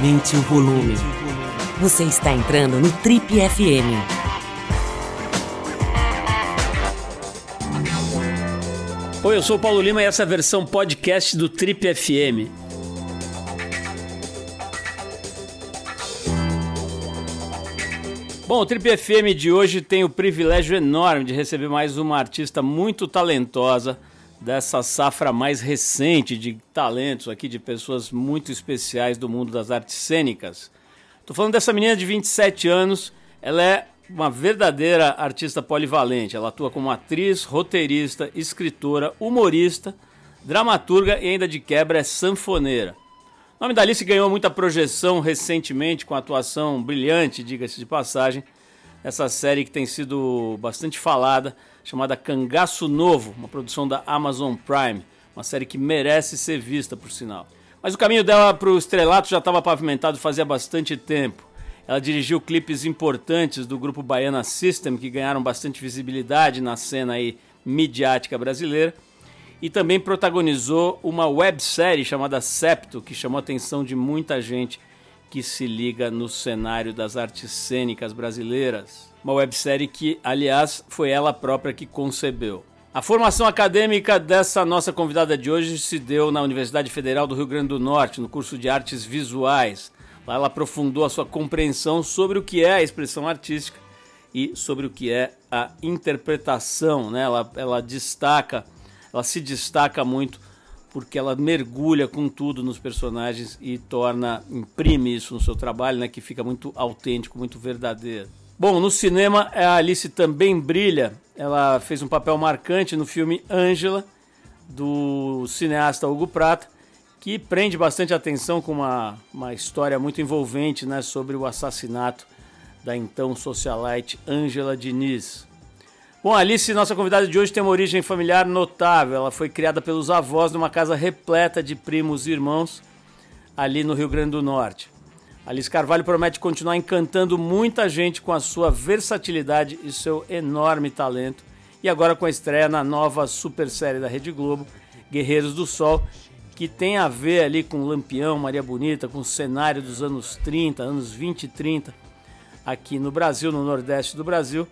Aumente o volume. Você está entrando no Trip FM. Oi, eu sou o Paulo Lima e essa é a versão podcast do Trip FM. Bom, o Trip FM de hoje tem o privilégio enorme de receber mais uma artista muito talentosa dessa safra mais recente de talentos aqui, de pessoas muito especiais do mundo das artes cênicas. Estou falando dessa menina de 27 anos, ela é uma verdadeira artista polivalente. Ela atua como atriz, roteirista, escritora, humorista, dramaturga e ainda de quebra é sanfoneira. O nome da Alice ganhou muita projeção recentemente com a atuação brilhante, diga-se de passagem, essa série que tem sido bastante falada, chamada Cangaço Novo, uma produção da Amazon Prime, uma série que merece ser vista, por sinal. Mas o caminho dela para o estrelato já estava pavimentado fazia bastante tempo. Ela dirigiu clipes importantes do grupo Baiana System, que ganharam bastante visibilidade na cena aí midiática brasileira, e também protagonizou uma websérie chamada Septo, que chamou a atenção de muita gente que se liga no cenário das artes cênicas brasileiras. Uma websérie que, aliás, foi ela própria que concebeu. A formação acadêmica dessa nossa convidada de hoje se deu na Universidade Federal do Rio Grande do Norte, no curso de Artes Visuais. Lá ela aprofundou a sua compreensão sobre o que é a expressão artística e sobre o que é a interpretação. Né? Ela, ela destaca, ela se destaca muito porque ela mergulha com tudo nos personagens e torna, imprime isso no seu trabalho, né, que fica muito autêntico, muito verdadeiro. Bom, no cinema a Alice também brilha. Ela fez um papel marcante no filme Ângela, do cineasta Hugo Prata, que prende bastante atenção com uma, uma história muito envolvente né, sobre o assassinato da então socialite Ângela Diniz. Bom, Alice, nossa convidada de hoje, tem uma origem familiar notável. Ela foi criada pelos avós numa casa repleta de primos e irmãos ali no Rio Grande do Norte. Alice Carvalho promete continuar encantando muita gente com a sua versatilidade e seu enorme talento. E agora com a estreia na nova super série da Rede Globo, Guerreiros do Sol, que tem a ver ali com Lampião, Maria Bonita, com o cenário dos anos 30, anos 20 e 30, aqui no Brasil, no Nordeste do Brasil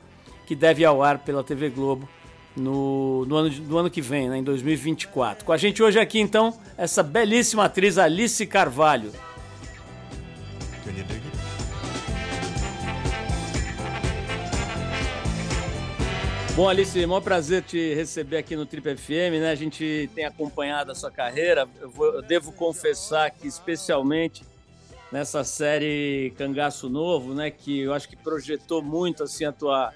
que deve ao ar pela TV Globo no, no, ano, no ano que vem, né, em 2024. Com a gente hoje aqui, então, essa belíssima atriz Alice Carvalho. Bom, Alice, é um prazer te receber aqui no Trip FM, né? A gente tem acompanhado a sua carreira. Eu, vou, eu devo confessar que, especialmente nessa série Cangaço Novo, né? Que eu acho que projetou muito assim a tua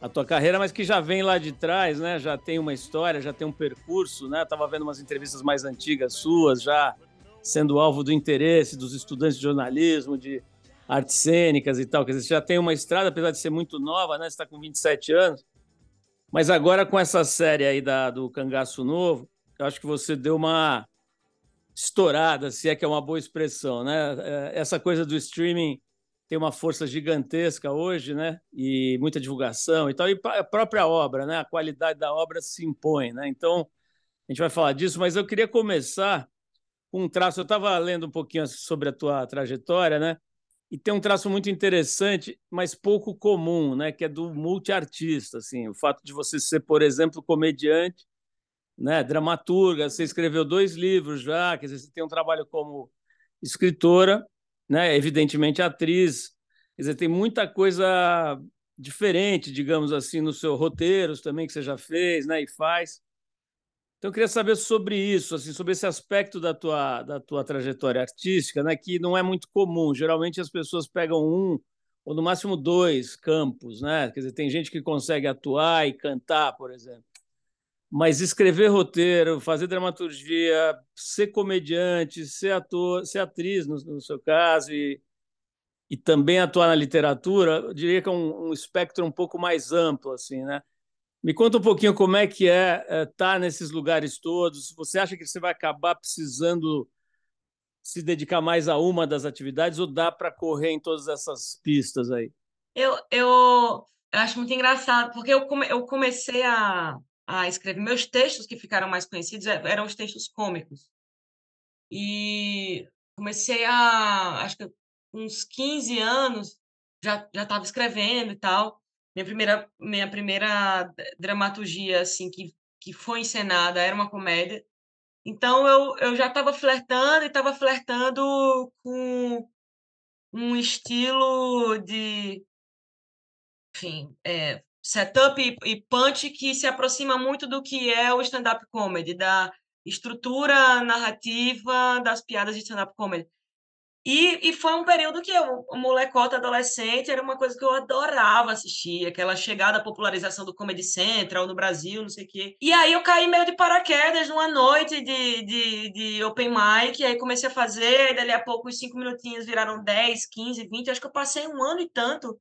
a tua carreira, mas que já vem lá de trás, né? Já tem uma história, já tem um percurso, né? Tava vendo umas entrevistas mais antigas suas, já sendo alvo do interesse dos estudantes de jornalismo, de artes cênicas e tal. Quer dizer, você já tem uma estrada, apesar de ser muito nova, né? Você está com 27 anos. Mas agora com essa série aí da, do Cangaço Novo, eu acho que você deu uma estourada, se é que é uma boa expressão, né? É, essa coisa do streaming tem uma força gigantesca hoje, né? E muita divulgação e tal. E a própria obra, né? A qualidade da obra se impõe, né? Então, a gente vai falar disso, mas eu queria começar com um traço. Eu estava lendo um pouquinho sobre a tua trajetória, né? E tem um traço muito interessante, mas pouco comum, né? Que é do multiartista, assim. O fato de você ser, por exemplo, comediante, né? Dramaturga. Você escreveu dois livros já, quer dizer, você tem um trabalho como escritora né? Evidentemente, atriz. Quer dizer, tem muita coisa diferente, digamos assim, no seu roteiros também que você já fez, né? E faz. Então, eu queria saber sobre isso, assim, sobre esse aspecto da tua, da tua trajetória artística, né? Que não é muito comum. Geralmente as pessoas pegam um ou no máximo dois campos, né? Quer dizer, tem gente que consegue atuar e cantar, por exemplo. Mas escrever roteiro, fazer dramaturgia, ser comediante, ser ator, ser atriz, no, no seu caso, e, e também atuar na literatura, eu diria que é um, um, espectro um pouco mais amplo, assim, né? Me conta um pouquinho como é que é estar é, tá nesses lugares todos. Você acha que você vai acabar precisando se dedicar mais a uma das atividades ou dá para correr em todas essas pistas aí? Eu, eu, eu acho muito engraçado, porque eu, come, eu comecei a, a escrever. Meus textos que ficaram mais conhecidos é, eram os textos cômicos. E comecei a, acho que uns 15 anos, já já estava escrevendo e tal. Minha primeira minha primeira dramaturgia, assim, que que foi encenada era uma comédia. Então eu eu já estava flertando e estava flertando com um estilo de enfim, eh, setup e e punch que se aproxima muito do que é o stand-up comedy, da estrutura narrativa das piadas de stand-up comedy. E e foi um período que eu, molecota, adolescente, era uma coisa que eu adorava assistir, aquela chegada, popularização do Comedy Central no Brasil, não sei o quê. E aí eu caí meio de paraquedas numa noite de de de open mic, aí comecei a fazer, e dali a pouco os 5 minutinhos viraram 10, 15, 20, acho que eu passei um ano e tanto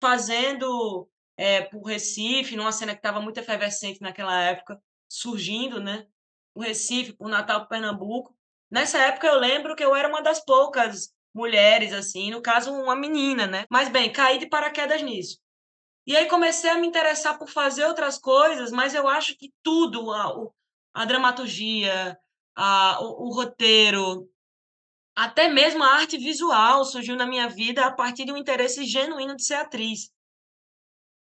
fazendo, eh, por Recife, numa cena que estava muito efervescente naquela época, surgindo, né, por Recife, por Natal, por Pernambuco. Nessa época eu lembro que eu era uma das poucas mulheres, assim, no caso uma menina, né, mas bem, caí de paraquedas nisso. E aí comecei a me interessar por fazer outras coisas, mas eu acho que tudo, a o a dramaturgia, a o o roteiro, até mesmo a arte visual surgiu na minha vida a partir de um interesse genuíno de ser atriz.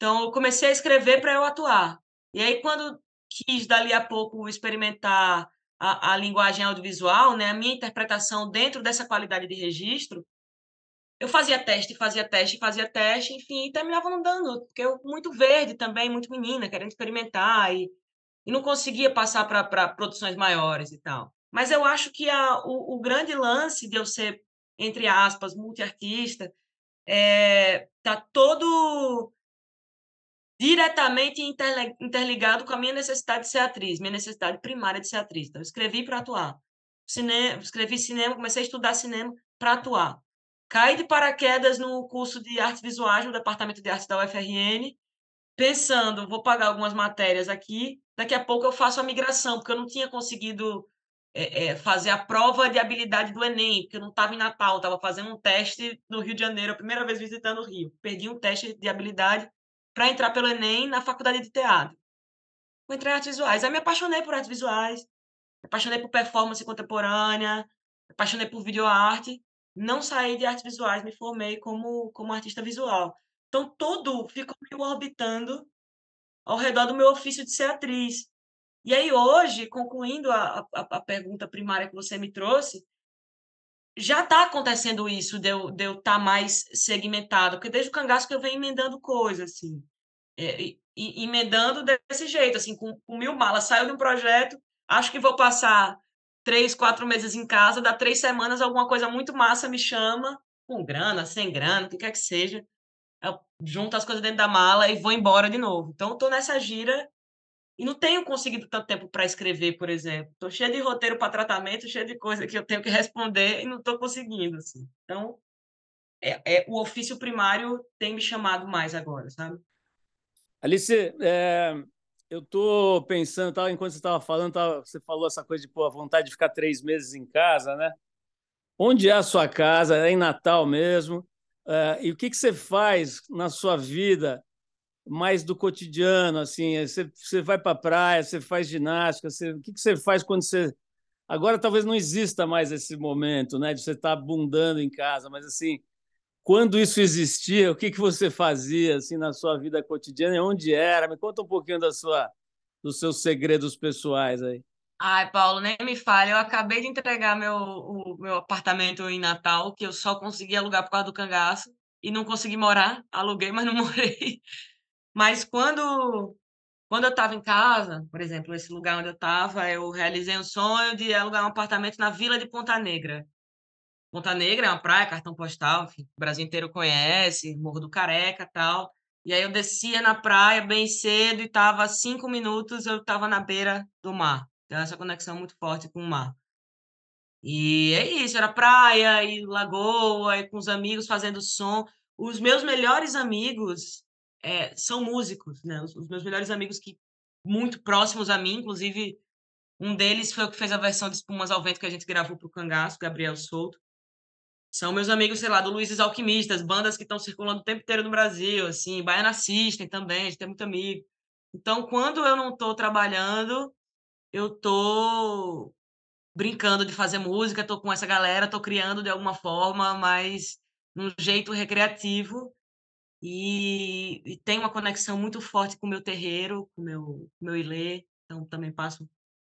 Então eu comecei a escrever para eu atuar. E aí quando quis dali a pouco experimentar a a linguagem audiovisual, né, a minha interpretação dentro dessa qualidade de registro, eu fazia teste, fazia teste, fazia teste, enfim, e terminava não dando, porque eu muito verde também, muito menina, querendo experimentar e e não conseguia passar pra produções maiores e tal. Mas eu acho que a o o grande lance de eu ser, entre aspas, multiartista, eh, tá todo diretamente interligado com a minha necessidade de ser atriz, minha necessidade primária de ser atriz. Então eu escrevi para atuar. Cine escrevi cinema, comecei a estudar cinema para atuar. Caí de paraquedas no curso de artes visuais no departamento de arte da UFRN, pensando: "Vou pagar algumas matérias aqui, daqui a pouco eu faço a migração", porque eu não tinha conseguido, eh eh, fazer a prova de habilidade do Enem, porque eu não estava em Natal, estava fazendo um teste no Rio de Janeiro, a primeira vez visitando o Rio. Perdi um teste de habilidade para entrar pelo Enem na faculdade de teatro. Vou entrar em artes visuais, aí me apaixonei por artes visuais, me apaixonei por performance contemporânea, me apaixonei por videoarte, não saí de artes visuais, me formei como como artista visual. Então tudo ficou meio orbitando ao redor do meu ofício de ser atriz. E aí hoje, concluindo a a a pergunta primária que você me trouxe já está acontecendo isso de eu estar mais segmentada, porque desde o Cangaço que eu venho emendando coisa, assim, eh, e e emendando desse jeito, assim, com com 1000 malas, saio de um projeto, acho que vou passar 3, 4 meses em casa, dá 3 semanas alguma coisa muito massa me chama, com grana, sem grana, o que quer que seja, eu junto as coisas dentro da mala e vou embora de novo. Então estou nessa gira e não tenho conseguido tanto tempo para escrever, por exemplo. Estou cheia de roteiro para tratamento, cheia de coisa que eu tenho que responder e não estou conseguindo, assim. Então, é é o ofício primário tem me chamado mais agora, sabe. Alice, eh, eu estou pensando, estava enquanto você estava falando, estava você falou essa coisa de, pô, a vontade de ficar 3 meses em casa, né. Onde é a sua casa? É em Natal mesmo? Eh, e o que que você faz na sua vida mais do cotidiano, assim, você você vai pra praia, você faz ginástica, você o que que você faz quando você agora talvez não exista mais esse momento, né, de você estar bundando em casa, mas, assim, quando isso existia, o que que você fazia, assim, na sua vida cotidiana e onde era? Me conta um pouquinho da sua dos seus segredos pessoais aí. Ai, Paulo, nem me fale, eu acabei de entregar meu o meu apartamento em Natal, que eu só consegui alugar por causa do Cangaço, e não consegui morar, aluguei, mas não morei. Mas quando quando eu estava em casa, por exemplo, esse lugar onde eu estava, eu realizei um sonho de alugar um apartamento na vila de Ponta Negra. Ponta Negra é uma praia, cartão postal, enfim, o Brasil inteiro conhece, Morro do Careca, tal. E aí eu descia na praia bem cedo e estava 5 minutos, eu estava na beira do mar. Então essa conexão muito forte com o mar. E é isso, era praia e lagoa e com os amigos fazendo som. Os meus melhores amigos, eh, são músicos, né, os os meus melhores amigos que muito próximos a mim, inclusive um deles foi o que fez a versão de Espumas ao Vento que a gente gravou para o Cangaço, Gabriel Souto. São meus amigos, sei lá, do Luiz os Alquimistas, bandas que estão circulando o tempo inteiro no Brasil, assim, Baiana System também, a gente tem muito amigo. Então quando eu não estou trabalhando, eu estou brincando de fazer música, estou com essa galera, estou criando de alguma forma, mas num jeito recreativo e, e tem uma conexão muito forte com o meu terreiro, com o meu, meu ilê, então também passo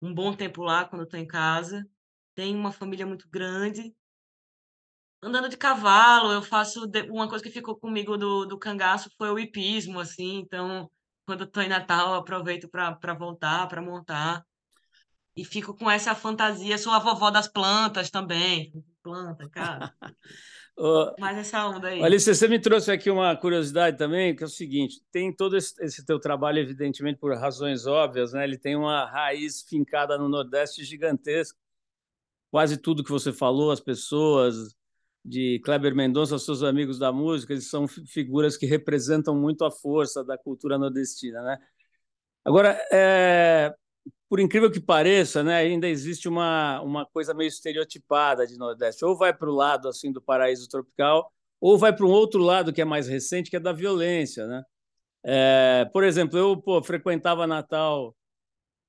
um bom tempo lá quando estou em casa. Tenho uma família muito grande. Andando de cavalo, eu faço uma coisa que ficou comigo do, do cangaço foi o hipismo, assim, então quando estou em Natal, eu aproveito para voltar, para montar. E fico com essa fantasia. Sou a vovó das plantas também. Planta, cara. Mas essa onda aí. Alice, você me trouxe aqui uma curiosidade também, que é o seguinte: tem todo esse, esse teu trabalho, evidentemente, por razões óbvias, né? Ele tem uma raiz fincada no Nordeste gigantesca. Quase tudo que você falou, as pessoas, de Kleber Mendonça, seus amigos da música, eles são figuras que representam muito a força da cultura nordestina, né? Agora, é, por incrível que pareça, né, ainda existe uma, uma coisa meio estereotipada de Nordeste. Ou vai para o lado assim do paraíso tropical, ou vai para um outro lado que é mais recente, que é da violência, né? É, por exemplo, eu pô, frequentava Natal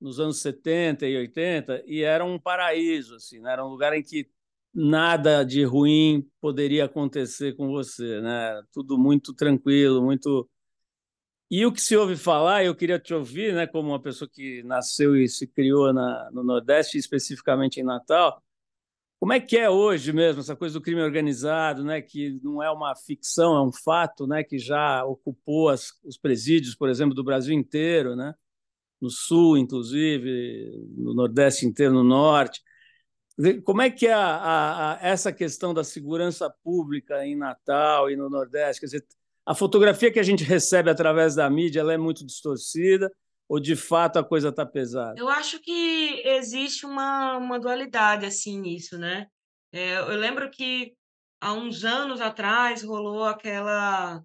nos anos 70 e 80 e era um paraíso, assim, né? era um lugar em que nada de ruim poderia acontecer com você, né? Tudo muito tranquilo, muito e o que se ouve falar, eu queria te ouvir, né, como uma pessoa que nasceu e se criou na, no Nordeste, especificamente em Natal, como é que é hoje mesmo essa coisa do crime organizado, né, que não é uma ficção, é um fato, né, que já ocupou as, os presídios, por exemplo, do Brasil inteiro, né, no Sul, inclusive, no Nordeste inteiro, no Norte. Como é que é a, a, a, essa questão da segurança pública em Natal e no Nordeste? Quer dizer, a fotografia que a gente recebe através da mídia ela é muito distorcida ou de fato a coisa está pesada? Eu acho que existe uma, uma dualidade assim nisso, né? É, eu lembro que há uns anos atrás rolou aquela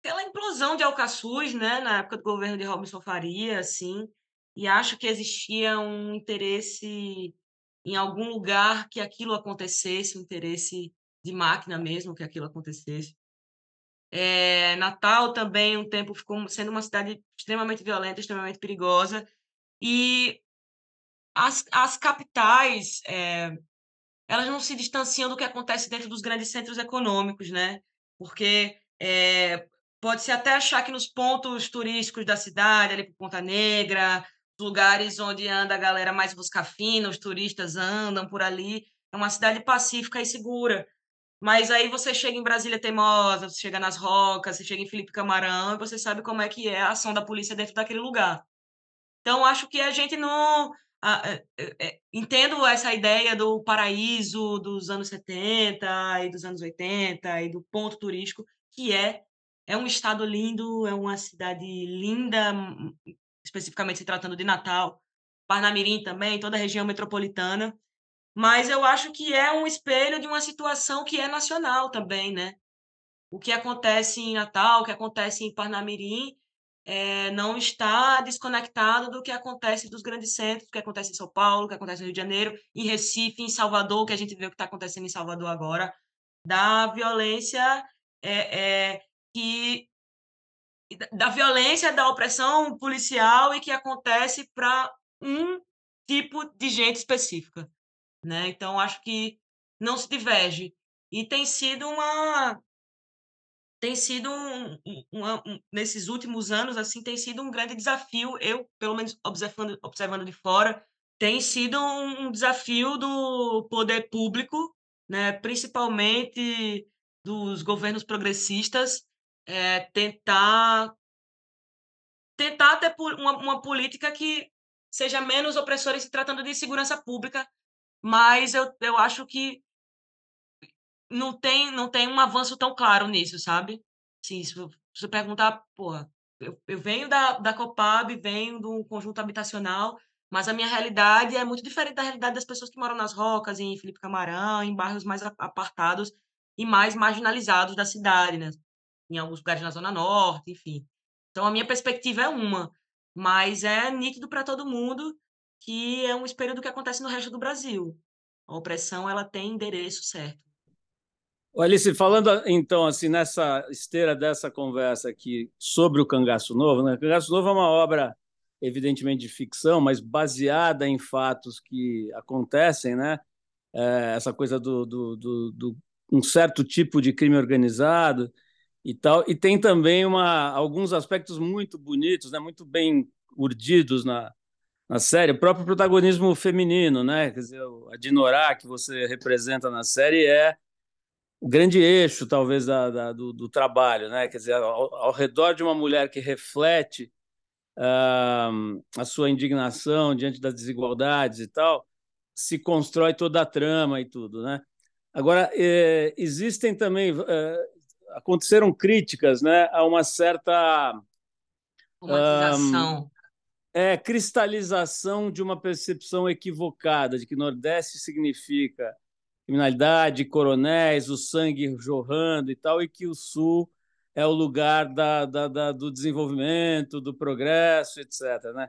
aquela implosão de Alcaçuz, né, na época do governo de Robinson Faria, assim, e acho que existia um interesse em algum lugar que aquilo acontecesse, um interesse de máquina mesmo que aquilo acontecesse. É, Natal também, um tempo, ficou sendo uma cidade extremamente violenta, extremamente perigosa. E as, as capitais, é, elas não se distanciam do que acontece dentro dos grandes centros econômicos, né? Porque é, pode-se até achar que nos pontos turísticos da cidade, ali por Ponta Negra, lugares onde anda a galera mais busca fina, os turistas andam por ali, é uma cidade pacífica e segura. Mas aí você chega em Brasília Teimosa, você chega nas Rocas, você chega em Felipe Camarão e você sabe como é que é a ação da polícia dentro daquele lugar. Então, acho que a gente não. É, é, entendo essa ideia do paraíso dos anos 70 e dos anos 80 e do ponto turístico, que é, é um estado lindo, é uma cidade linda, especificamente se tratando de Natal, Parnamirim também, toda a região metropolitana mas eu acho que é um espelho de uma situação que é nacional também, né? O que acontece em Natal, o que acontece em Parnamirim, é, não está desconectado do que acontece dos grandes centros, o que acontece em São Paulo, o que acontece no Rio de Janeiro, em Recife, em Salvador, que a gente vê o que está acontecendo em Salvador agora, da violência é, é, que da violência, da opressão policial e que acontece para um tipo de gente específica né? Então acho que não se diverge e tem sido uma tem sido um, um, nesses últimos anos assim tem sido um grande desafio eu pelo menos observando observando de fora tem sido um desafio do poder público né principalmente dos governos progressistas é, tentar tentar ter uma, uma política que seja menos opressora se tratando de segurança pública mas eu, eu acho que não tem, não tem um avanço tão claro nisso, sabe? Sim, se você perguntar, porra, eu, eu venho da, da Copab, venho do conjunto habitacional, mas a minha realidade é muito diferente da realidade das pessoas que moram nas Rocas, em Felipe Camarão, em bairros mais apartados e mais marginalizados da cidade, né? Em alguns lugares na Zona Norte, enfim. Então a minha perspectiva é uma, mas é nítido para todo mundo que é um espelho do que acontece no resto do Brasil. A opressão ela tem endereço certo. Alice, falando então assim nessa esteira dessa conversa aqui sobre o Cangaço Novo, né? O Cangaço Novo é uma obra evidentemente de ficção, mas baseada em fatos que acontecem, né? É, essa coisa do, do, do, do, um certo tipo de crime organizado e tal. E tem também uma, alguns aspectos muito bonitos, né? Muito bem urdidos na, na série. O próprio protagonismo feminino, né? Quer dizer, a Dinorah que você representa na série é o grande eixo, talvez, da, da do, do, trabalho, né? Quer dizer, ao, ao redor de uma mulher que reflete uh, a sua indignação diante das desigualdades e tal, se constrói toda a trama e tudo, né? Agora, eh, existem também eh, aconteceram críticas, né, a uma certa um, é cristalização de uma percepção equivocada de que Nordeste significa criminalidade, coronéis, o sangue jorrando e tal, e que o Sul é o lugar da, da, da, do desenvolvimento, do progresso, etc. Né?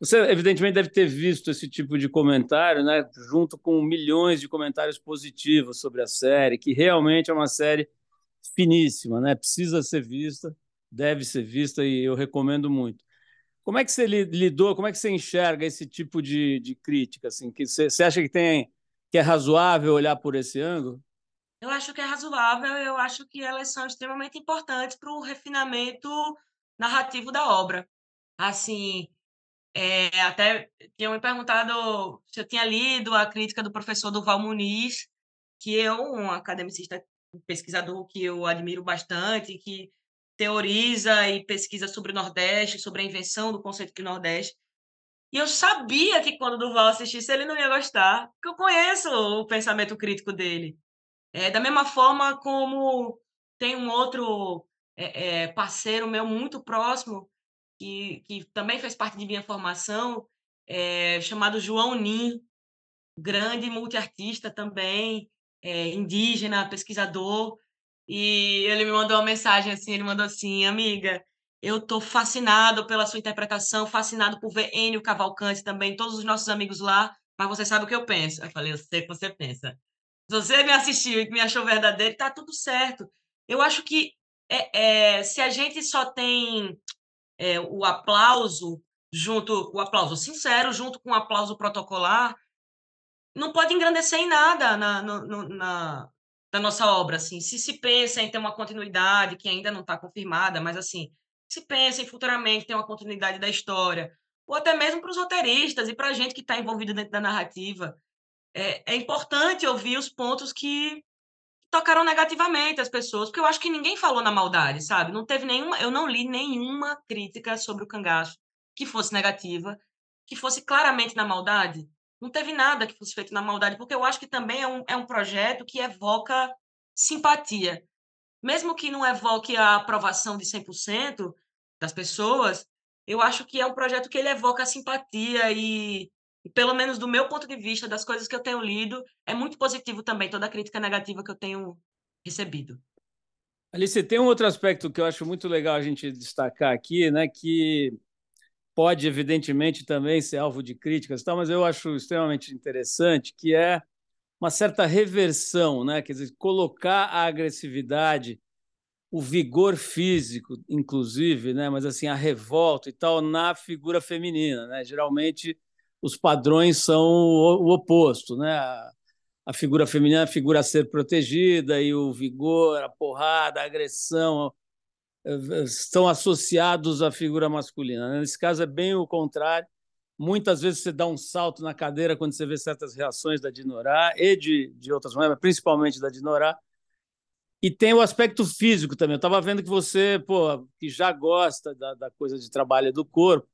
Você, evidentemente, deve ter visto esse tipo de comentário, né? junto com milhões de comentários positivos sobre a série, que realmente é uma série finíssima, né? precisa ser vista, deve ser vista, e eu recomendo muito. Como é que você lidou, como é que você enxerga esse tipo de, de crítica? Assim, que você, você acha que tem que é razoável olhar por esse ângulo? Eu acho que é razoável, eu acho que elas são extremamente importantes para o refinamento narrativo da obra. Assim, é, até tinham me perguntado se eu tinha lido a crítica do professor Duval Muniz, que é um academicista, um pesquisador que eu admiro bastante, que teoriza e pesquisa sobre o Nordeste, sobre a invenção do conceito de Nordeste. E eu sabia que quando o Duval assistisse, ele não ia gostar, porque eu conheço o pensamento crítico dele. É, da mesma forma como tem um outro é, é, parceiro meu muito próximo, que, que também fez parte de minha formação, é, chamado João Nin, grande multiartista também, é, indígena, pesquisador, e ele me mandou uma mensagem assim, ele mandou assim, amiga, eu estou fascinado pela sua interpretação, fascinado por ver Enio Cavalcante também, todos os nossos amigos lá, mas você sabe o que eu penso. Eu falei, eu sei o que você pensa. Se você me assistiu e me achou verdadeiro, tá tudo certo. Eu acho que é, é, se a gente só tem é, o aplauso junto, o aplauso sincero junto com o aplauso protocolar, não pode engrandecer em nada na, no, na, da nossa obra. Assim. Se se pensa em ter uma continuidade que ainda não está confirmada, mas assim, se pensa em futuramente ter uma continuidade da história, ou até mesmo para os roteiristas e para a gente que está envolvido dentro da narrativa. É, é, importante ouvir os pontos que tocaram negativamente as pessoas, porque eu acho que ninguém falou na maldade, sabe? Não teve nenhuma, eu não li nenhuma crítica sobre o cangaço que fosse negativa, que fosse claramente na maldade. Não teve nada que fosse feito na maldade, porque eu acho que também é um, é um projeto que evoca simpatia mesmo que não evoque a aprovação de 100% das pessoas, eu acho que é um projeto que ele evoca a simpatia e, e, pelo menos do meu ponto de vista, das coisas que eu tenho lido, é muito positivo também toda a crítica negativa que eu tenho recebido. Alice, tem um outro aspecto que eu acho muito legal a gente destacar aqui, né, que pode evidentemente também ser alvo de críticas, tal, mas eu acho extremamente interessante, que é uma certa reversão, né? quer dizer, colocar a agressividade, o vigor físico, inclusive, né? mas assim, a revolta e tal, na figura feminina. Né? Geralmente, os padrões são o, oposto. Né? A, figura feminina é a figura a ser protegida e o vigor, a porrada, a agressão estão associados à figura masculina. Né? Nesse caso, é bem o contrário Muitas vezes você dá um salto na cadeira quando você vê certas reações da Dinorá e de, de outras mulheres, principalmente da Dinorá. E tem o aspecto físico também. Eu estava vendo que você, pô, que já gosta da, da coisa de trabalho do corpo,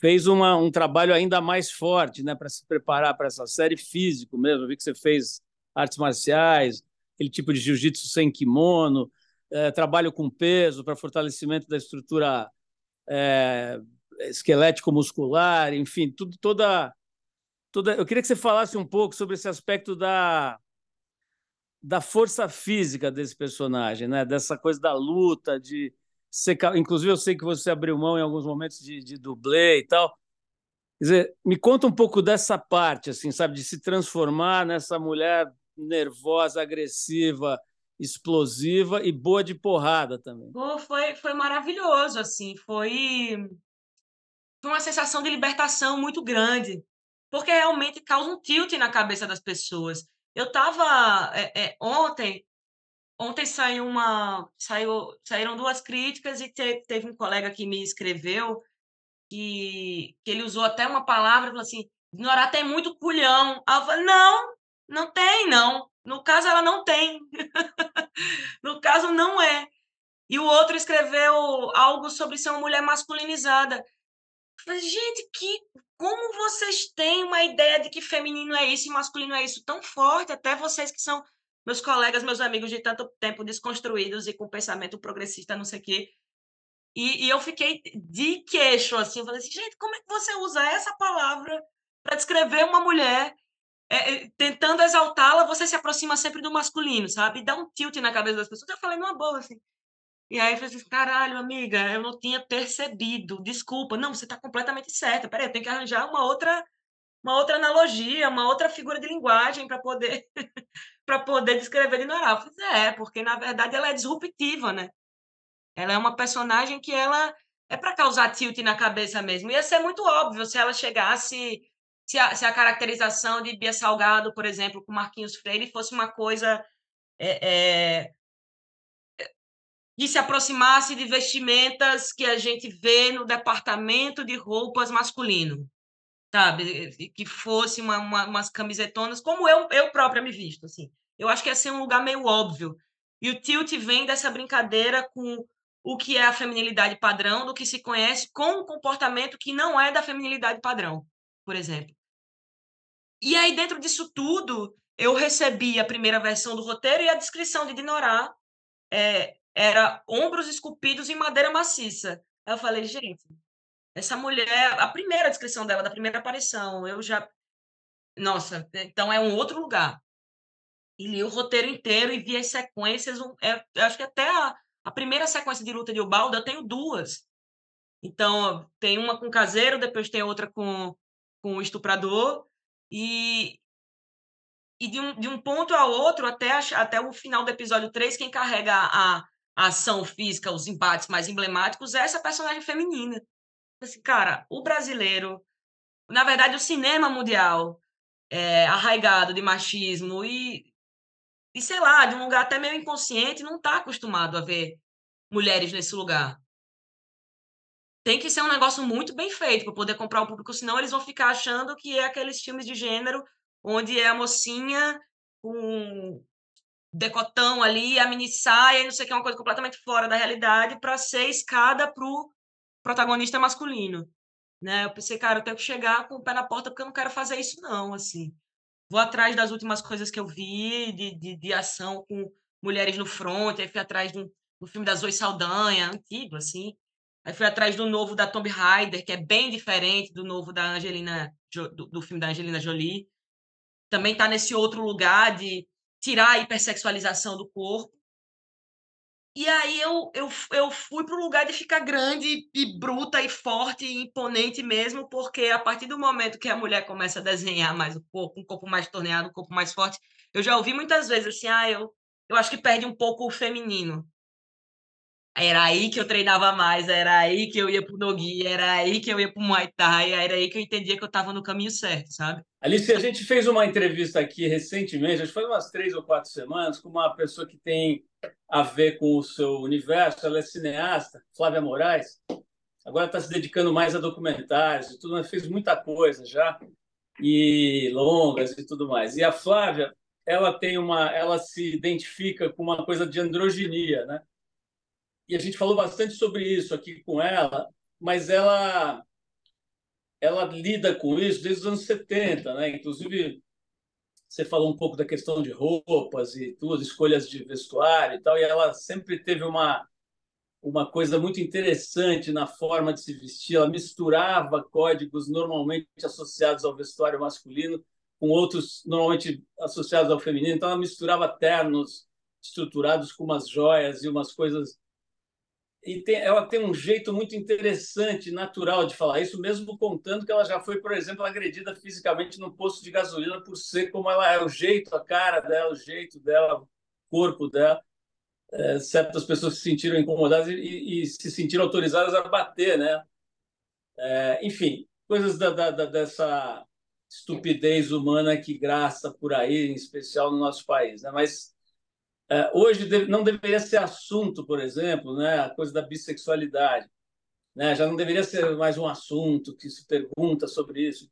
fez uma, um trabalho ainda mais forte né, para se preparar para essa série físico mesmo. Eu vi que você fez artes marciais, aquele tipo de jiu-jitsu sem kimono, é, trabalho com peso para fortalecimento da estrutura é, esquelético muscular, enfim, tudo, toda, toda. Eu queria que você falasse um pouco sobre esse aspecto da, da força física desse personagem, né? Dessa coisa da luta, de ser, inclusive eu sei que você abriu mão em alguns momentos de, de dublê e tal. Quer dizer, me conta um pouco dessa parte, assim, sabe, de se transformar nessa mulher nervosa, agressiva, explosiva e boa de porrada também. foi, foi maravilhoso, assim, foi foi uma sensação de libertação muito grande, porque realmente causa um tilt na cabeça das pessoas. Eu estava é, é, ontem, ontem saiu uma, saiu, saíram duas críticas e te, teve um colega que me escreveu que, que ele usou até uma palavra, falou assim, Ignorar tem muito culhão. eu falei, não, não tem, não. No caso, ela não tem. no caso, não é. E o outro escreveu algo sobre ser uma mulher masculinizada. Falei, gente, que como vocês têm uma ideia de que feminino é isso e masculino é isso tão forte, até vocês que são meus colegas, meus amigos de tanto tempo desconstruídos e com pensamento progressista, não sei o quê. E, e eu fiquei de queixo, assim, eu falei assim, gente, como é que você usa essa palavra para descrever uma mulher é, tentando exaltá-la, você se aproxima sempre do masculino, sabe? Dá um tilt na cabeça das pessoas. Eu falei numa boa, assim. E aí eu falei assim, caralho, amiga, eu não tinha percebido, desculpa. Não, você está completamente certa. Peraí, eu tenho que arranjar uma outra, uma outra analogia, uma outra figura de linguagem para poder para poder descrever Dinorá. Eu falei, é, porque na verdade ela é disruptiva, né? Ela é uma personagem que ela é para causar tilt na cabeça mesmo. Ia ser muito óbvio se ela chegasse se a, se a caracterização de Bia Salgado, por exemplo, com Marquinhos Freire, fosse uma coisa é, é, que se aproximasse de vestimentas que a gente vê no departamento de roupas masculino, sabe? Que fosse uma, uma, umas camisetonas, como eu, eu própria me visto, assim. Eu acho que ia ser um lugar meio óbvio. E o tilt vem dessa brincadeira com o que é a feminilidade padrão, do que se conhece, com um comportamento que não é da feminilidade padrão, por exemplo. E aí, dentro disso tudo, eu recebi a primeira versão do roteiro e a descrição de Dinorá é, era ombros esculpidos em madeira maciça. Aí eu falei, gente, essa mulher, a primeira descrição dela, da primeira aparição, eu já. Nossa, então é um outro lugar. E li o roteiro inteiro e vi as sequências. Um, é, acho que até a, a primeira sequência de luta de Ubaldo eu tenho duas. Então, tem uma com o caseiro, depois tem outra com, com o estuprador. E, e de, um, de um ponto a outro, até, até o final do episódio 3, quem carrega a, a ação física, os embates mais emblemáticos, é essa personagem feminina. Assim, cara, o brasileiro, na verdade, o cinema mundial é, arraigado de machismo e, e, sei lá, de um lugar até meio inconsciente, não está acostumado a ver mulheres nesse lugar tem que ser um negócio muito bem feito para poder comprar o público, senão eles vão ficar achando que é aqueles filmes de gênero onde é a mocinha com decotão ali, a mini saia, não sei o que, é uma coisa completamente fora da realidade para ser escada para o protagonista masculino. Né? Eu pensei, cara, eu tenho que chegar com o pé na porta porque eu não quero fazer isso não, assim. Vou atrás das últimas coisas que eu vi de, de, de ação com mulheres no front, aí fui atrás do, do filme da Zoe Saldanha, antigo, assim, Aí fui atrás do novo da Tomb Raider, que é bem diferente do novo da Angelina, do, do filme da Angelina Jolie. Também está nesse outro lugar de tirar a hipersexualização do corpo. E aí eu, eu, eu fui para o lugar de ficar grande e bruta e forte e imponente mesmo, porque a partir do momento que a mulher começa a desenhar mais o corpo, um corpo mais torneado, um corpo mais forte, eu já ouvi muitas vezes assim, ah, eu, eu acho que perde um pouco o feminino. Era aí que eu treinava mais, era aí que eu ia pro Nogi, era aí que eu ia pro Muay Thai, era aí que eu entendia que eu estava no caminho certo, sabe? Alice, a gente fez uma entrevista aqui recentemente, acho que foi umas três ou quatro semanas, com uma pessoa que tem a ver com o seu universo, ela é cineasta, Flávia Moraes, agora está se dedicando mais a documentários e tudo, mas fez muita coisa já, e longas e tudo mais. E a Flávia, ela tem uma, ela se identifica com uma coisa de androginia, né? E a gente falou bastante sobre isso aqui com ela, mas ela ela lida com isso desde os anos 70, né? Inclusive você falou um pouco da questão de roupas e tuas escolhas de vestuário e tal, e ela sempre teve uma uma coisa muito interessante na forma de se vestir. Ela misturava códigos normalmente associados ao vestuário masculino com outros normalmente associados ao feminino. Então ela misturava ternos estruturados com umas joias e umas coisas e tem, ela tem um jeito muito interessante, natural de falar isso, mesmo contando que ela já foi, por exemplo, agredida fisicamente no posto de gasolina por ser como ela é, o jeito, a cara dela, o jeito dela, o corpo dela. É, certas pessoas se sentiram incomodadas e, e, se sentiram autorizadas a bater, né? É, enfim, coisas da, da, dessa estupidez humana que graça por aí, em especial no nosso país. Né? Mas hoje não deveria ser assunto, por exemplo, né? a coisa da bissexualidade. Né? Já não deveria ser mais um assunto que se pergunta sobre isso.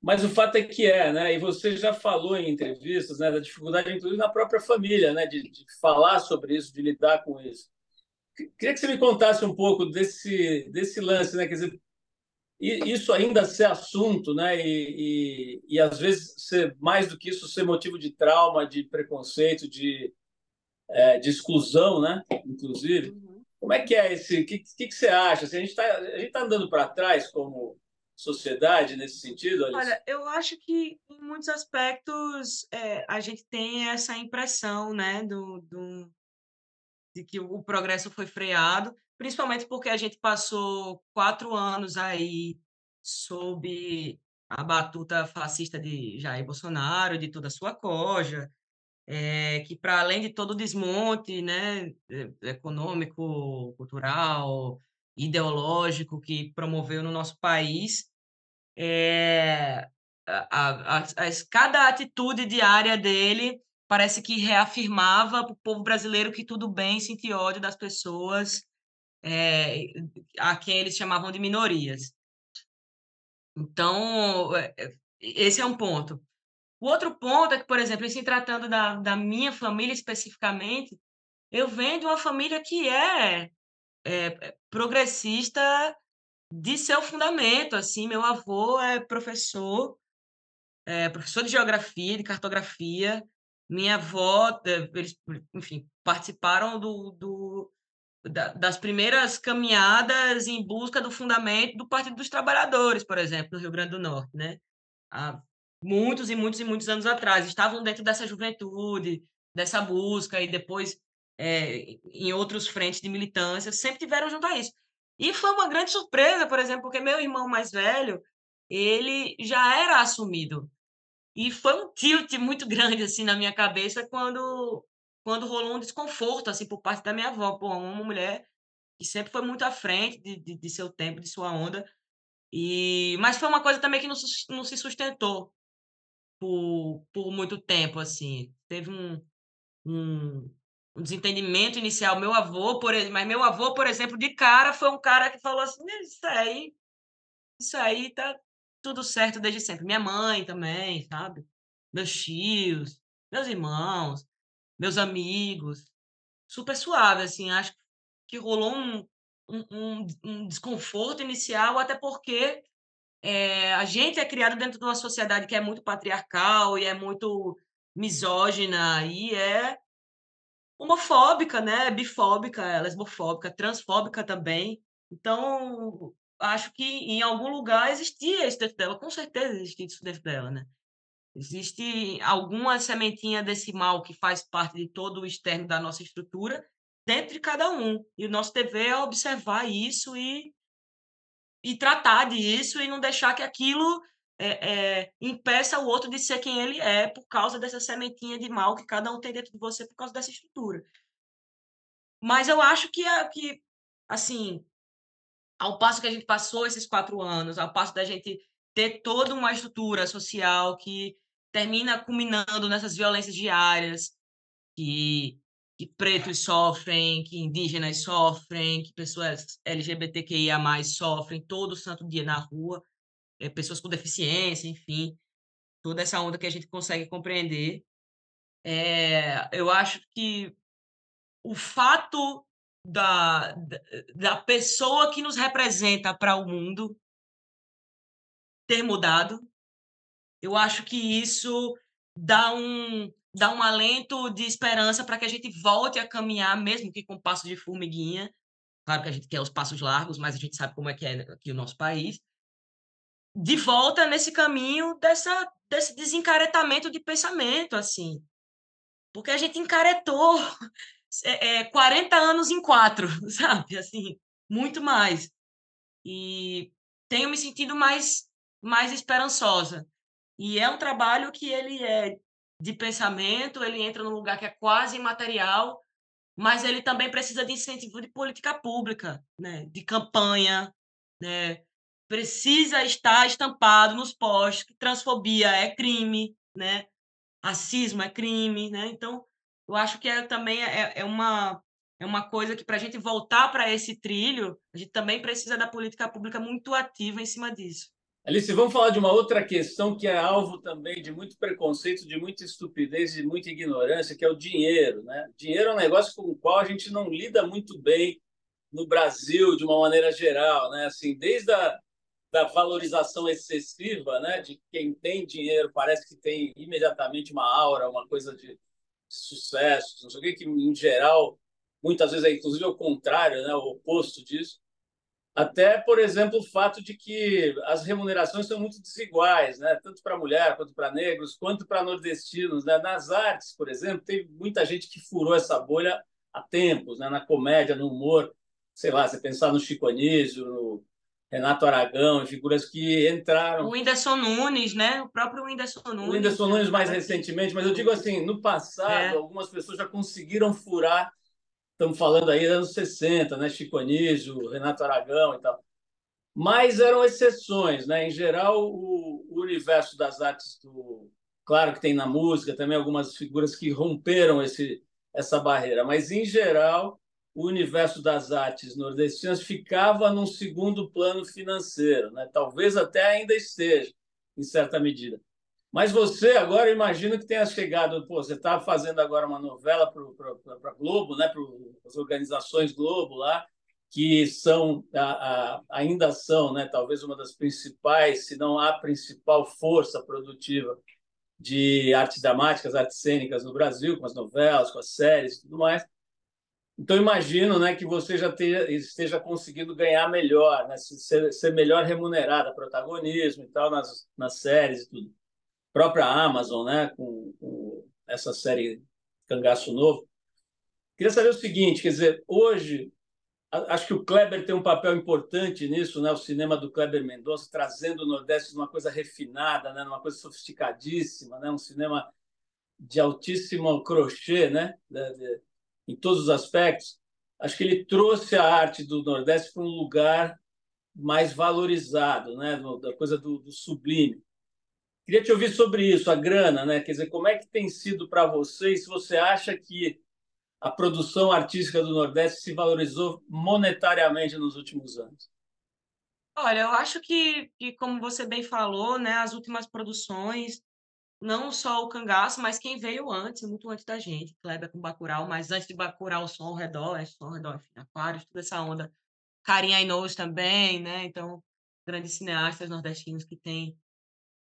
Mas o fato é que é, né? E você já falou em entrevistas, né, da dificuldade, inclusive na própria família, né, de, de falar sobre isso, de lidar com isso. Queria que você me contasse um pouco desse desse lance, né? Quer dizer, isso ainda ser assunto, né? E, e, e, às vezes ser mais do que isso ser motivo de trauma, de preconceito, de, é, de exclusão, né? Inclusive, uhum. como é que é esse? O que, que, que, você acha? Assim, a gente está tá andando para trás como sociedade nesse sentido? Alice? Olha, eu acho que em muitos aspectos é, a gente tem essa impressão, né, do, do, de que o progresso foi freado, principalmente porque a gente passou quatro anos aí sob a batuta fascista de Jair Bolsonaro, de toda a sua coja, é, que para além de todo o desmonte né, é, econômico, cultural, ideológico que promoveu no nosso país, é, a, a, a, cada atitude diária dele parece que reafirmava para o povo brasileiro que tudo bem sentir ódio das pessoas é, a quem eles chamavam de minorias. Então, esse é um ponto. O outro ponto é que, por exemplo, em se tratando da, da minha família especificamente, eu venho de uma família que é é, progressista de seu fundamento, assim, meu avô é professor, é professor de geografia, de cartografia, minha avó, eles, enfim, participaram do, do da, das primeiras caminhadas em busca do fundamento do Partido dos Trabalhadores, por exemplo, no Rio Grande do Norte, né? Há muitos e muitos e muitos anos atrás, estavam dentro dessa juventude, dessa busca, e depois é, em outros frentes de militância, sempre tiveram junto a isso. E foi uma grande surpresa, por exemplo, porque meu irmão mais velho, ele já era assumido. E foi um tilt muito grande assim na minha cabeça quando quando rolou um desconforto assim por parte da minha avó, pô, uma mulher que sempre foi muito à frente de, de, de seu tempo, de sua onda. E mas foi uma coisa também que não, não se sustentou por, por muito tempo assim. Teve um, um um desentendimento inicial. Meu avô, por mas meu avô, por exemplo, de cara foi um cara que falou assim: isso aí, isso aí tá tudo certo desde sempre. Minha mãe também, sabe? Meus tios, meus irmãos, meus amigos, super suave, assim. Acho que rolou um, um, um desconforto inicial, até porque é, a gente é criado dentro de uma sociedade que é muito patriarcal e é muito misógina e é homofóbica, né, bifóbica, lesbofóbica, transfóbica também. Então, acho que em algum lugar existia isso dentro dela, com certeza existia isso dentro dela, né? Existe alguma sementinha desse mal que faz parte de todo o externo da nossa estrutura dentro de cada um. E o nosso dever é observar isso e, e tratar disso e não deixar que aquilo é, é, impeça o outro de ser quem ele é por causa dessa sementinha de mal que cada um tem dentro de você por causa dessa estrutura. Mas eu acho que, que assim, ao passo que a gente passou esses quatro anos, ao passo da gente ter toda uma estrutura social que termina culminando nessas violências diárias que, que pretos sofrem, que indígenas sofrem, que pessoas LGBTQIA+, sofrem todo santo dia na rua, é, pessoas com deficiência, enfim, toda essa onda que a gente consegue compreender. É, eu acho que o fato da, da pessoa que nos representa para o mundo ter mudado, eu acho que isso dá um, dá um alento de esperança para que a gente volte a caminhar, mesmo que com passo de formiguinha. Claro que a gente quer os passos largos, mas a gente sabe como é que é aqui o nosso país de volta nesse caminho dessa, desse desencaretamento de pensamento, assim. Porque a gente encaretou é, é, 40 anos em quatro, sabe? Assim, muito mais. E tenho me sentido mais, mais esperançosa. E é um trabalho que ele é de pensamento, ele entra num lugar que é quase imaterial, mas ele também precisa de incentivo de política pública, né? de campanha, né? precisa estar estampado nos postes que transfobia é crime, né? Racismo é crime, né? Então, eu acho que é, também é, é uma é uma coisa que para a gente voltar para esse trilho, a gente também precisa da política pública muito ativa em cima disso. Alice, vamos falar de uma outra questão que é alvo também de muito preconceito, de muita estupidez, de muita ignorância, que é o dinheiro. Né? Dinheiro é um negócio com o qual a gente não lida muito bem no Brasil, de uma maneira geral. Né? Assim, desde a da valorização excessiva né? de quem tem dinheiro, parece que tem imediatamente uma aura, uma coisa de sucesso, não sei o que, que em geral, muitas vezes é inclusive o contrário, né? o oposto disso até, por exemplo, o fato de que as remunerações são muito desiguais, né? tanto para mulher, quanto para negros, quanto para nordestinos. Né? Nas artes, por exemplo, teve muita gente que furou essa bolha há tempos, né? na comédia, no humor. Sei lá, você pensar no Chico Anísio, no Renato Aragão, figuras que entraram. O Whindersson Nunes, né? O próprio Whindersson Nunes. O Whindersson Nunes mais recentemente, mas eu digo assim, no passado, é. algumas pessoas já conseguiram furar estamos falando aí dos anos 60, né? Chico Anísio, Renato Aragão e tal. Mas eram exceções, né? Em geral, o, o universo das artes do claro que tem na música também algumas figuras que romperam esse essa barreira, mas em geral o universo das artes nordestinas ficava num segundo plano financeiro, né? Talvez até ainda esteja em certa medida. Mas você agora imagino que tenha chegado, pô, você está fazendo agora uma novela para Globo, né, para as organizações Globo lá, que são a, a, ainda são, né, talvez uma das principais, se não a principal força produtiva de artes dramáticas, artes cênicas no Brasil, com as novelas, com as séries tudo mais. Então imagino, né, que você já esteja conseguindo ganhar melhor, né, ser, ser melhor remunerada, protagonismo e tal nas, nas séries e tudo própria Amazon, né, com, com essa série Cangaço Novo. Queria saber o seguinte, quer dizer, hoje acho que o Kleber tem um papel importante nisso, né? O cinema do Kleber Mendonça trazendo o Nordeste numa coisa refinada, né? Numa coisa sofisticadíssima, né? Um cinema de altíssimo crochê, né? De, de, em todos os aspectos. Acho que ele trouxe a arte do Nordeste para um lugar mais valorizado, né? Da coisa do, do sublime. Queria te ouvir sobre isso, a grana, né? Quer dizer, como é que tem sido para você e se você acha que a produção artística do Nordeste se valorizou monetariamente nos últimos anos? Olha, eu acho que, que como você bem falou, né, as últimas produções, não só o Cangaço, mas quem veio antes, muito antes da gente, Kleber com Bacurau, mas antes de Bacurau, o Som ao Redor, é Som ao Redor, enfim, Aquários, toda essa onda. Carinha Inous também, né? Então, grandes cineastas nordestinos que têm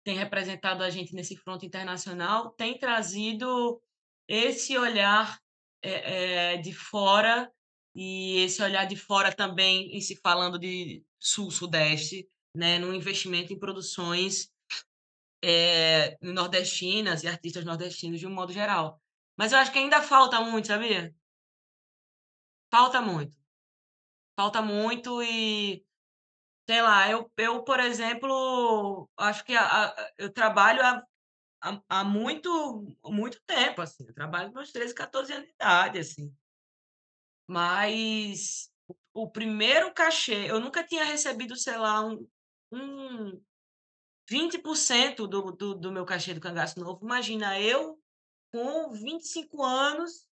tem representado a gente nesse fronte internacional, tem trazido esse olhar é, é, de fora e esse olhar de fora também em se falando de sul-sudeste, né, no investimento em produções é, nordestinas e artistas nordestinos de um modo geral. Mas eu acho que ainda falta muito, sabia? Falta muito. Falta muito e sei lá, eu, eu por exemplo, acho que a, a, eu trabalho há, há, há, muito, muito tempo, assim, eu trabalho meus 13, 14 anos de idade, assim. Mas o, o primeiro cachê, eu nunca tinha recebido, sei lá, um, um 20% do, do, do meu cachê do cangaço novo. Imagina, eu com 25 anos,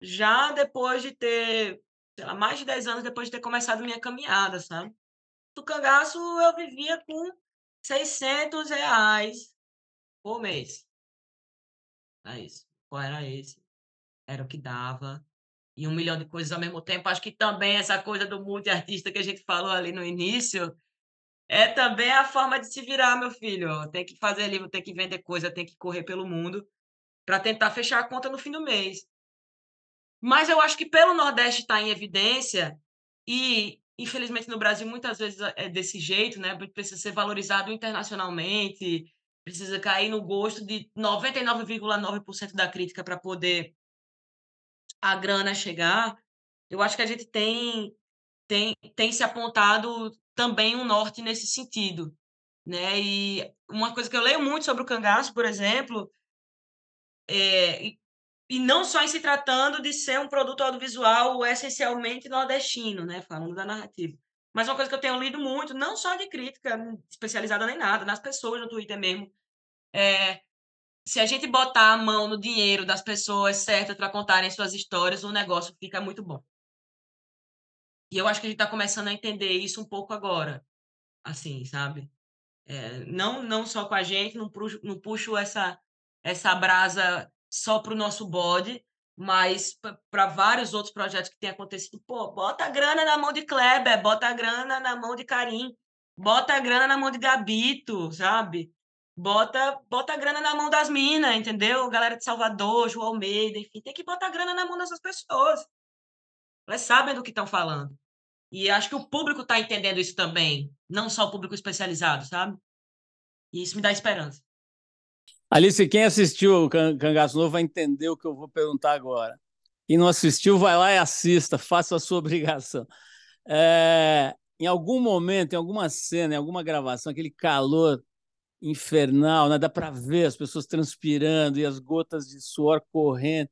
já depois de ter, sei lá, mais de 10 anos depois de ter começado minha caminhada, sabe? Do cangaço eu vivia com 600 reais por mês. Era isso. Qual era esse? Era o que dava. E um milhão de coisas ao mesmo tempo. Acho que também essa coisa do multiartista que a gente falou ali no início é também a forma de se virar, meu filho. Tem que fazer livro, tem que vender coisa, tem que correr pelo mundo para tentar fechar a conta no fim do mês. Mas eu acho que pelo Nordeste estar tá em evidência e infelizmente no Brasil muitas vezes é desse jeito, né? Precisa ser valorizado internacionalmente, precisa cair no gosto de 99,9% da crítica para poder a grana chegar. Eu acho que a gente tem tem tem se apontado também um norte nesse sentido, né? E uma coisa que eu leio muito sobre o cangaço, por exemplo, é, e não só em se tratando de ser um produto audiovisual essencialmente nordestino, né? Falando da narrativa. Mas uma coisa que eu tenho lido muito, não só de crítica especializada nem nada, nas pessoas no Twitter mesmo, é se a gente botar a mão no dinheiro das pessoas certas para contarem suas histórias, o negócio fica muito bom. E eu acho que a gente está começando a entender isso um pouco agora, assim, sabe? É, não, não só com a gente, não puxo, não puxo essa, essa brasa só para o nosso bode, mas para vários outros projetos que têm acontecido. Pô, bota a grana na mão de Kleber, bota a grana na mão de Karim, bota a grana na mão de Gabito, sabe? Bota, bota a grana na mão das minas, entendeu? Galera de Salvador, João Almeida, enfim, tem que botar a grana na mão dessas pessoas. Elas sabem do que estão falando. E acho que o público está entendendo isso também, não só o público especializado, sabe? E isso me dá esperança. Alice, quem assistiu o Cangaço Novo vai entender o que eu vou perguntar agora. Quem não assistiu, vai lá e assista, faça a sua obrigação. É, em algum momento, em alguma cena, em alguma gravação, aquele calor infernal, né? dá para ver as pessoas transpirando e as gotas de suor correndo.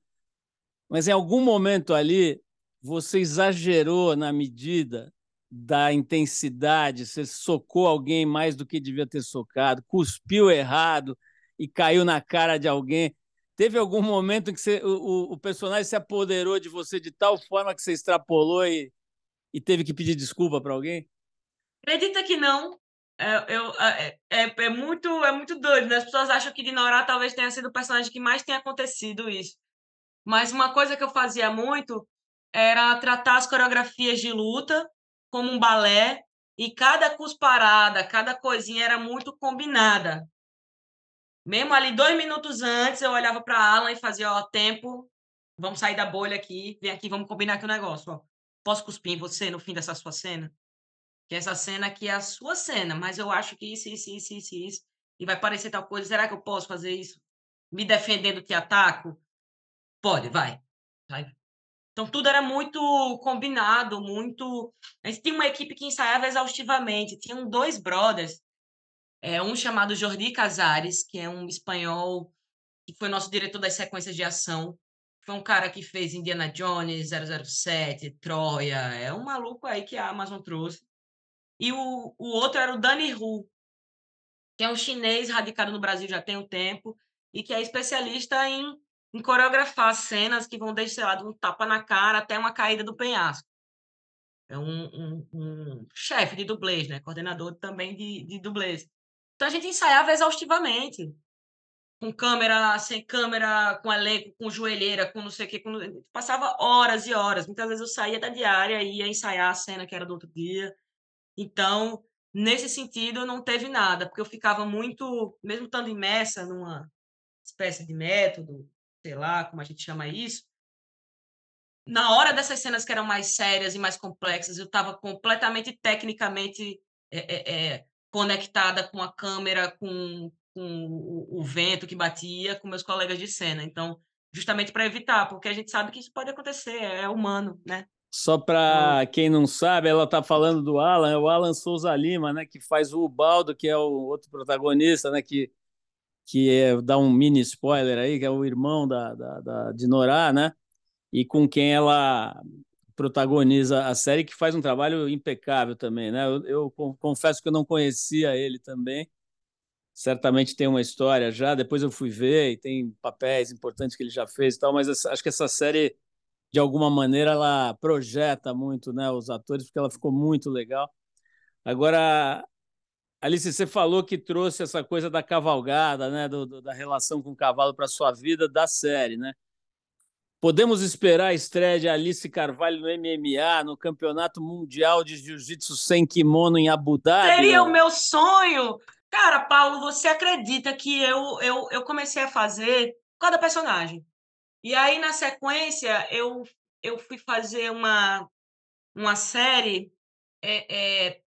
Mas em algum momento ali, você exagerou na medida da intensidade, você socou alguém mais do que devia ter socado, cuspiu errado, e caiu na cara de alguém. Teve algum momento que você, o, o, personagem se apoderou de você de tal forma que você extrapolou e, e teve que pedir desculpa para alguém? Acredita que não. É, eu, é, é, é, muito, é muito doido, né? As pessoas acham que Dinorá talvez tenha sido o personagem que mais tenha acontecido isso. Mas uma coisa que eu fazia muito era tratar as coreografias de luta como um balé e cada cusparada, cada coisinha era muito combinada. Mesmo ali, dois minutos antes, eu olhava para Alan e fazia, ó, tempo, vamos sair da bolha aqui, vem aqui, vamos combinar aqui o negócio, ó. Posso cuspir em você no fim dessa sua cena? Que essa cena aqui é a sua cena, mas eu acho que isso, isso, isso, isso, isso, e vai parecer tal coisa. Será que eu posso fazer isso? Me defendendo te ataco? Pode, vai. vai. Então tudo era muito combinado, muito. A gente tinha uma equipe que ensaiava exaustivamente. Tinham dois brothers é, um chamado Jordi Casares, que é um espanhol que foi nosso diretor das sequências de ação. Foi um cara que fez Indiana Jones, 007, Troia. É um maluco aí que a Amazon trouxe. E o, o outro era o Dani Hu, que é um chinês radicado no Brasil já tem um tempo e que é especialista em, em coreografar cenas que vão desde, sei lá, de um tapa na cara até uma caída do penhasco. É um, um, um chefe de dublês, né? coordenador também de, de dublês. Então a gente ensaiava exaustivamente. Com câmera, sem câmera, com elenco, com joelheira, com não sei o quê. Com... Passava horas e horas. Muitas vezes eu saía da diária e ia ensaiar a cena que era do outro dia. Então, nesse sentido, não teve nada, porque eu ficava muito, mesmo estando imersa numa espécie de método, sei lá como a gente chama isso, na hora dessas cenas que eram mais sérias e mais complexas, eu estava completamente tecnicamente é, é, é, conectada com a câmera, com, com o, o, vento que batia, com meus colegas de cena. Então, justamente para evitar, porque a gente sabe que isso pode acontecer, é humano, né? Só para então quem não sabe, ela está falando do Alan, é o Alan Souza Lima, né, que faz o Baldo, que é o outro protagonista, né, que, que é, dá um mini spoiler aí, que é o irmão da, da, da de Norá, né, e com quem ela protagoniza a série, que faz um trabalho impecável também, né? Eu, eu, confesso que eu não conhecia ele também. Certamente tem uma história já. Depois eu fui ver e tem papéis importantes que ele já fez e tal. Mas acho que essa série, de alguma maneira, ela projeta muito, né? Os atores, porque ela ficou muito legal. Agora, Alice, você falou que trouxe essa coisa da cavalgada, né? Do, do, da relação com o cavalo para sua vida da série, né? Podemos esperar a estreia de Alice Carvalho no MMA, no Campeonato Mundial de Jiu-Jitsu sem kimono em Abu Dhabi? Seria o meu sonho! Cara, Paulo, você acredita que eu, eu, eu comecei a fazer cada personagem. E aí, na sequência, eu, eu fui fazer uma, uma série é, é,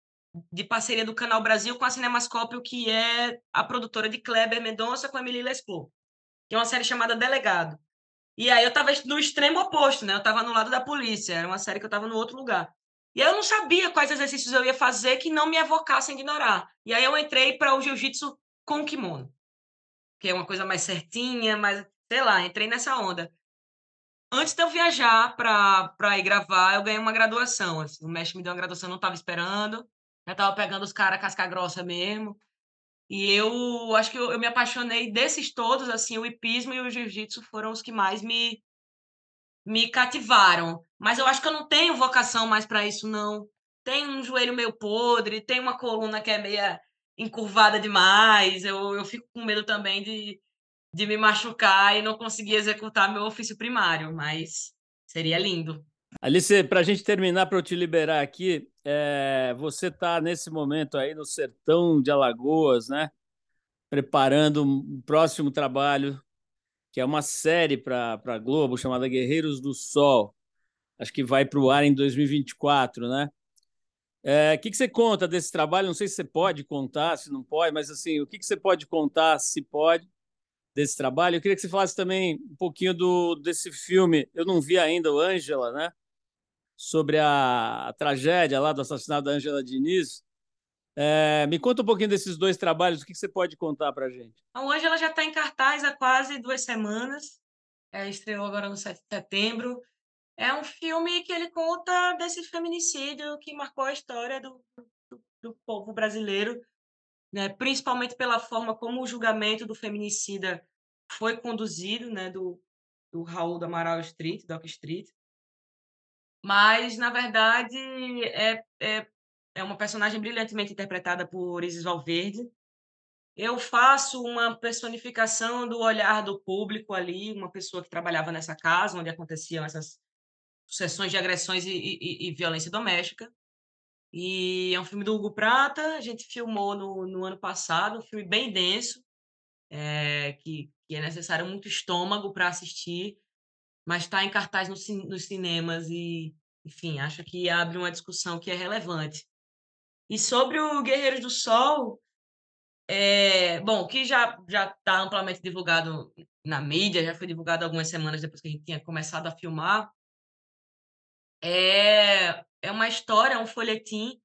de parceria do Canal Brasil com a Cinemascópio, que é a produtora de Kleber Mendonça com a Emily Lesclos, que é uma série chamada Delegado. E aí eu estava no extremo oposto, né? Eu estava no lado da polícia, era uma série que eu estava no outro lugar. E aí eu não sabia quais exercícios eu ia fazer que não me evocassem ignorar. E aí eu entrei para o jiu-jitsu com kimono, que é uma coisa mais certinha, mais, sei lá, entrei nessa onda. antes de eu viajar para ir gravar, eu ganhei uma graduação. Assim. O mestre me deu uma graduação, não estava esperando. Já estava pegando os caras casca grossa mesmo. E eu acho que eu, eu, me apaixonei desses todos, assim, o hipismo e o jiu-jitsu foram os que mais me, me cativaram. Mas eu acho que eu não tenho vocação mais para isso, não. Tem um joelho meio podre, tem uma coluna que é meia encurvada demais. Eu, eu fico com medo também de, de me machucar e não conseguir executar meu ofício primário, mas seria lindo. Alice, para a gente terminar, para eu te liberar aqui, é, você está nesse momento aí no sertão de Alagoas, né? Preparando um próximo trabalho, que é uma série para a Globo chamada Guerreiros do Sol. Acho que vai para o ar em 2024, né? É, o que, que você conta desse trabalho? Não sei se você pode contar, se não pode, mas assim, o que, que você pode contar, se pode, desse trabalho? Eu queria que você falasse também um pouquinho do, desse filme. Eu não vi ainda o Ângela, né? Sobre a, a, tragédia lá do assassinato da Ângela Diniz. É, me conta um pouquinho desses dois trabalhos, o que, você pode contar para gente? A Ângela já está em cartaz há quase duas semanas. É, estreou agora no 7 de setembro. É um filme que ele conta desse feminicídio que marcou a história do, do, do povo brasileiro, né? principalmente pela forma como o julgamento do feminicida foi conduzido, né? do, do Raul do Amaral Street, Doc Street. Mas, na verdade, é, é, é uma personagem brilhantemente interpretada por Isis Valverde. Eu faço uma personificação do olhar do público ali, uma pessoa que trabalhava nessa casa onde aconteciam essas sucessões de agressões e, e, e, violência doméstica. E é um filme do Hugo Prata, a gente filmou no, no ano passado, um filme bem denso, é, que, que, é necessário muito estômago para assistir, mas está em cartaz no, nos cinemas e, enfim, acho que abre uma discussão que é relevante. E sobre o Guerreiros do Sol, é, bom, que já já está amplamente divulgado na mídia, já foi divulgado algumas semanas depois que a gente tinha começado a filmar, é, é uma história, é um folhetim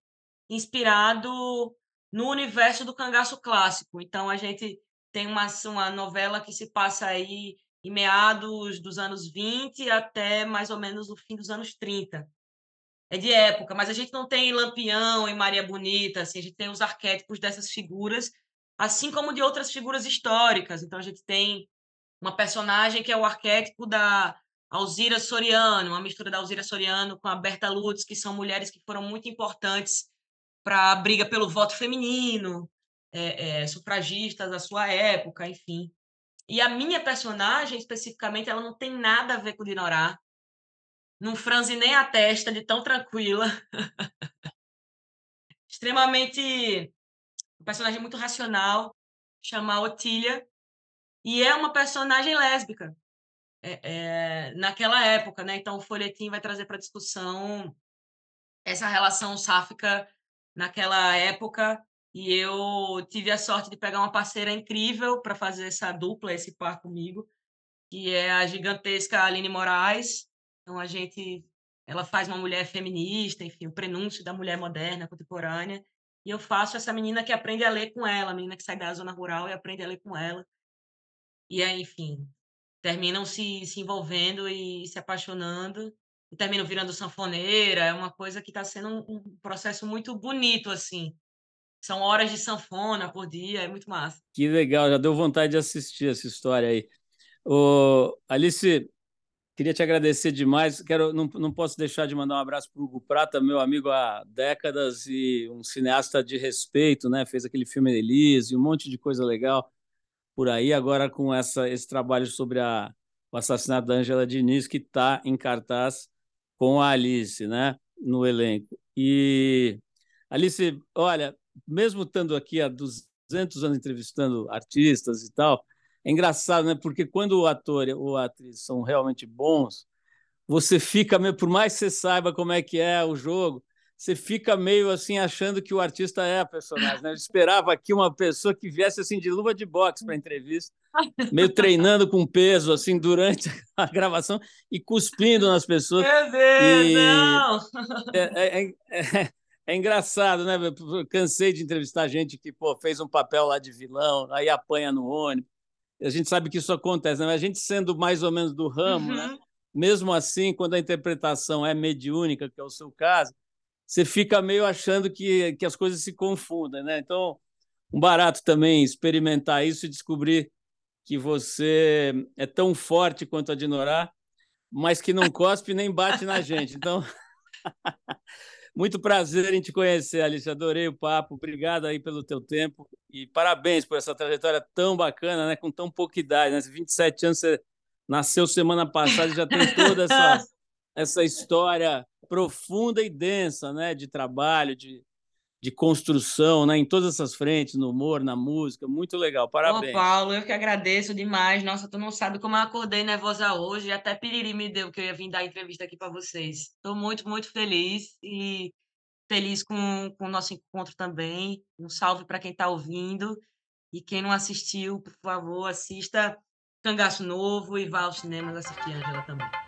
inspirado no universo do cangaço clássico. Então, a gente tem uma, uma novela que se passa aí em meados dos anos 20 até mais ou menos o fim dos anos 30. É de época, mas a gente não tem Lampião e Maria Bonita, assim, a gente tem os arquétipos dessas figuras, assim como de outras figuras históricas. Então, a gente tem uma personagem que é o arquétipo da, Alzira Soriano, uma mistura da Alzira Soriano com a Berta Lutz, que são mulheres que foram muito importantes para a briga pelo voto feminino, é, é, sufragistas da sua época, enfim. E a minha personagem, especificamente, ela não tem nada a ver com Dinorá. Não franze nem a testa de tão tranquila. Extremamente. Um personagem muito racional, chama Otília. E é uma personagem lésbica é, é, naquela época, né? Então o folhetim vai trazer para discussão essa relação sáfica naquela época e eu tive a sorte de pegar uma parceira incrível para fazer essa dupla, esse par comigo, que é a gigantesca Aline Moraes. Então a gente, ela faz uma mulher feminista, enfim, o prenúncio da mulher moderna, contemporânea. E eu faço essa menina que aprende a ler com ela, a menina que sai da zona rural e aprende a ler com ela. E aí, enfim, terminam se, se envolvendo e se apaixonando e terminam virando sanfoneira. É uma coisa que está sendo um, um, processo muito bonito, assim. São horas de sanfona por dia, é muito massa. Que legal, já deu vontade de assistir essa história aí. Ô, Alice, queria te agradecer demais. Quero, não, não posso deixar de mandar um abraço para o Hugo Prata, meu amigo há décadas e um cineasta de respeito, né? Fez aquele filme Elise, um monte de coisa legal por aí, agora com essa, esse trabalho sobre a, o assassinato da Angela Diniz, que está em cartaz com a Alice, né, no elenco. E, Alice, olha, mesmo estando aqui há 200 anos entrevistando artistas e tal, é engraçado, né, porque quando o ator ou a atriz são realmente bons, você fica, por mais que você saiba como é que é o jogo, você fica meio assim achando que o artista é a personagem. Né? Eu esperava aqui uma pessoa que viesse assim de luva de boxe para a entrevista, meio treinando com peso assim durante a gravação e cuspindo nas pessoas. Meu Deus, e... não! É, é, é, é, engraçado, né? Eu cansei de entrevistar gente que pô, fez um papel lá de vilão, aí apanha no ônibus. A gente sabe que isso acontece, né? A gente sendo mais ou menos do ramo, né? uhum. né? mesmo assim, quando a interpretação é mediúnica, que é o seu caso, você fica meio achando que, que as coisas se confundem, né? Então, um barato também experimentar isso e descobrir que você é tão forte quanto a Dinorá, mas que não cospe nem bate na gente. Então, muito prazer em te conhecer, Alice. Adorei o papo. Obrigado aí pelo teu tempo e parabéns por essa trajetória tão bacana, né? Com tão pouca idade, né? 27 anos, você nasceu semana passada e já tem toda essa, essa história profunda e densa, né? De trabalho, de, de construção, né? Em todas essas frentes, no humor, na música, muito legal. Parabéns. Ô, Paulo, eu que agradeço demais. Nossa, tu não sabe como eu acordei nervosa hoje, até piriri me deu que eu ia vir dar entrevista aqui para vocês. Estou muito, muito feliz e feliz com, com o nosso encontro também. Um salve para quem está ouvindo. E quem não assistiu, por favor, assista Cangaço Novo e vá aos cinemas assistir Angela também.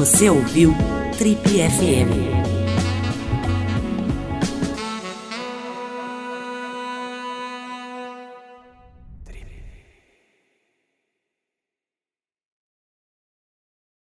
Você ouviu Trip FM.